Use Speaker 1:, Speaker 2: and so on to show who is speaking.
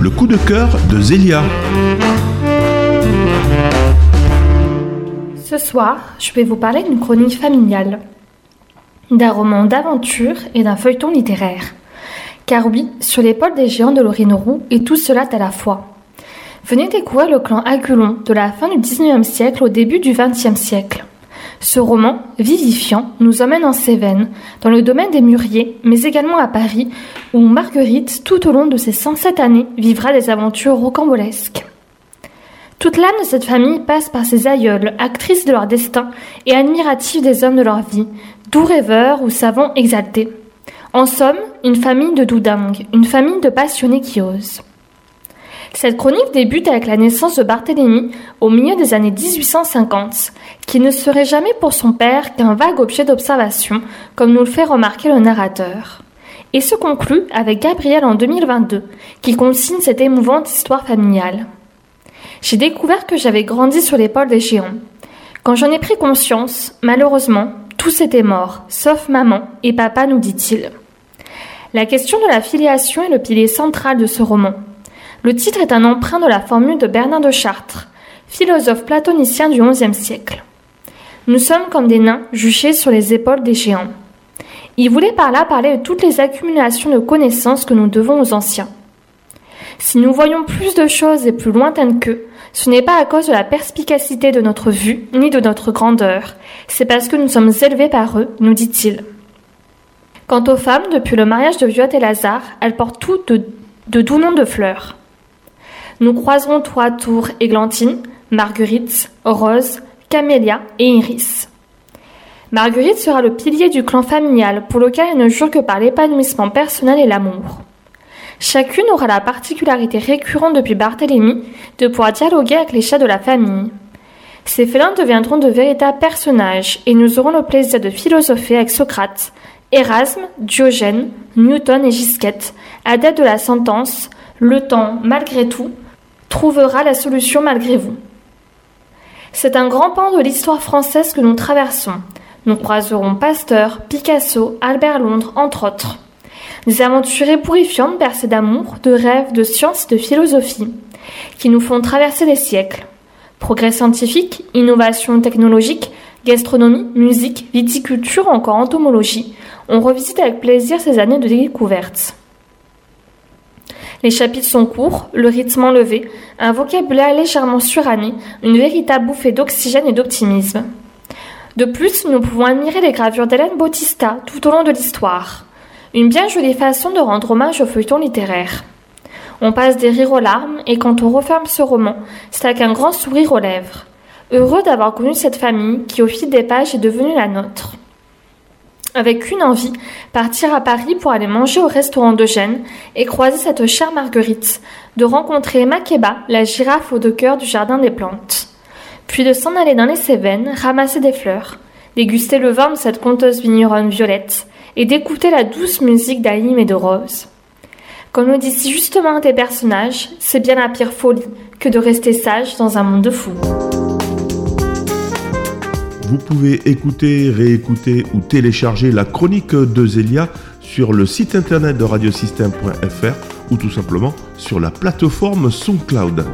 Speaker 1: Le coup de cœur de Zélia.
Speaker 2: Ce soir, je vais vous parler d'une chronique familiale, d'un roman d'aventure et d'un feuilleton littéraire. Car oui, sur l'épaule des géants de Lorine Roux, et tout cela à la fois. Venez découvrir le clan Agulon de la fin du XIXe siècle au début du XXe siècle. Ce roman, vivifiant, nous emmène en Cévennes, dans le domaine des mûriers, mais également à Paris, où Marguerite, tout au long de ses 107 années, vivra des aventures rocambolesques. Toute l'âme de cette famille passe par ses aïeules, actrices de leur destin et admiratives des hommes de leur vie, doux rêveurs ou savants exaltés. En somme, une famille de doudingues, une famille de passionnés qui osent. Cette chronique débute avec la naissance de Barthélemy au milieu des années 1850, qui ne serait jamais pour son père qu'un vague objet d'observation, comme nous le fait remarquer le narrateur. Et se conclut avec Gabriel en 2022, qui consigne cette émouvante histoire familiale. J'ai découvert que j'avais grandi sur l'épaule des géants. Quand j'en ai pris conscience, malheureusement, tous étaient morts, sauf maman et papa, nous dit-il. La question de la filiation est le pilier central de ce roman. Le titre est un emprunt de la formule de Bernard de Chartres, philosophe platonicien du XIe siècle. Nous sommes comme des nains juchés sur les épaules des géants. Il voulait par là parler de toutes les accumulations de connaissances que nous devons aux anciens. Si nous voyons plus de choses et plus lointaines qu'eux, ce n'est pas à cause de la perspicacité de notre vue, ni de notre grandeur, c'est parce que nous sommes élevés par eux, nous dit-il. Quant aux femmes, depuis le mariage de Violette et Lazare, elles portent toutes de doux noms de fleurs. Nous croiserons tour à tour Églantine, Marguerite, Rose, Camélia et Iris. Marguerite sera le pilier du clan familial pour lequel elle ne jure que par l'épanouissement personnel et l'amour. Chacune aura la particularité récurrente depuis Barthélemy de pouvoir dialoguer avec les chats de la famille. Ces félins deviendront de véritables personnages et nous aurons le plaisir de philosopher avec Socrate, Erasme, Diogène, Newton et Gisquette, adeptes de la sentence Le temps, malgré tout, trouvera la solution malgré vous. C'est un grand pan de l'histoire française que nous traversons. Nous croiserons Pasteur, Picasso, Albert Londres, entre autres. Des aventures ébouriffiantes percées d'amour, de rêves, de science et de philosophie, qui nous font traverser les siècles. Progrès scientifique, innovation technologique, gastronomie, musique, viticulture, encore entomologie, on revisite avec plaisir ces années de découverte. Les chapitres sont courts, le rythme enlevé, un vocabulaire légèrement suranné, une véritable bouffée d'oxygène et d'optimisme. De plus, nous pouvons admirer les gravures d'Hélène Bautista tout au long de l'histoire. Une bien jolie façon de rendre hommage au feuilleton littéraire. On passe des rires aux larmes et quand on referme ce roman, c'est avec un grand sourire aux lèvres. Heureux d'avoir connu cette famille qui au fil des pages est devenue la nôtre avec une envie, partir à Paris pour aller manger au restaurant d'Eugène et croiser cette chère Marguerite, de rencontrer Makeba, la girafe au de cœur du jardin des plantes, puis de s'en aller dans les Cévennes, ramasser des fleurs, déguster le vin de cette conteuse vigneronne violette et d'écouter la douce musique d'Aïm et de Rose. Comme le dit si justement un des personnages, c'est bien la pire folie que de rester sage dans un monde de fous.
Speaker 1: Vous pouvez écouter, réécouter ou télécharger la chronique de Zélia sur le site internet de radiosystème.fr ou tout simplement sur la plateforme SoundCloud.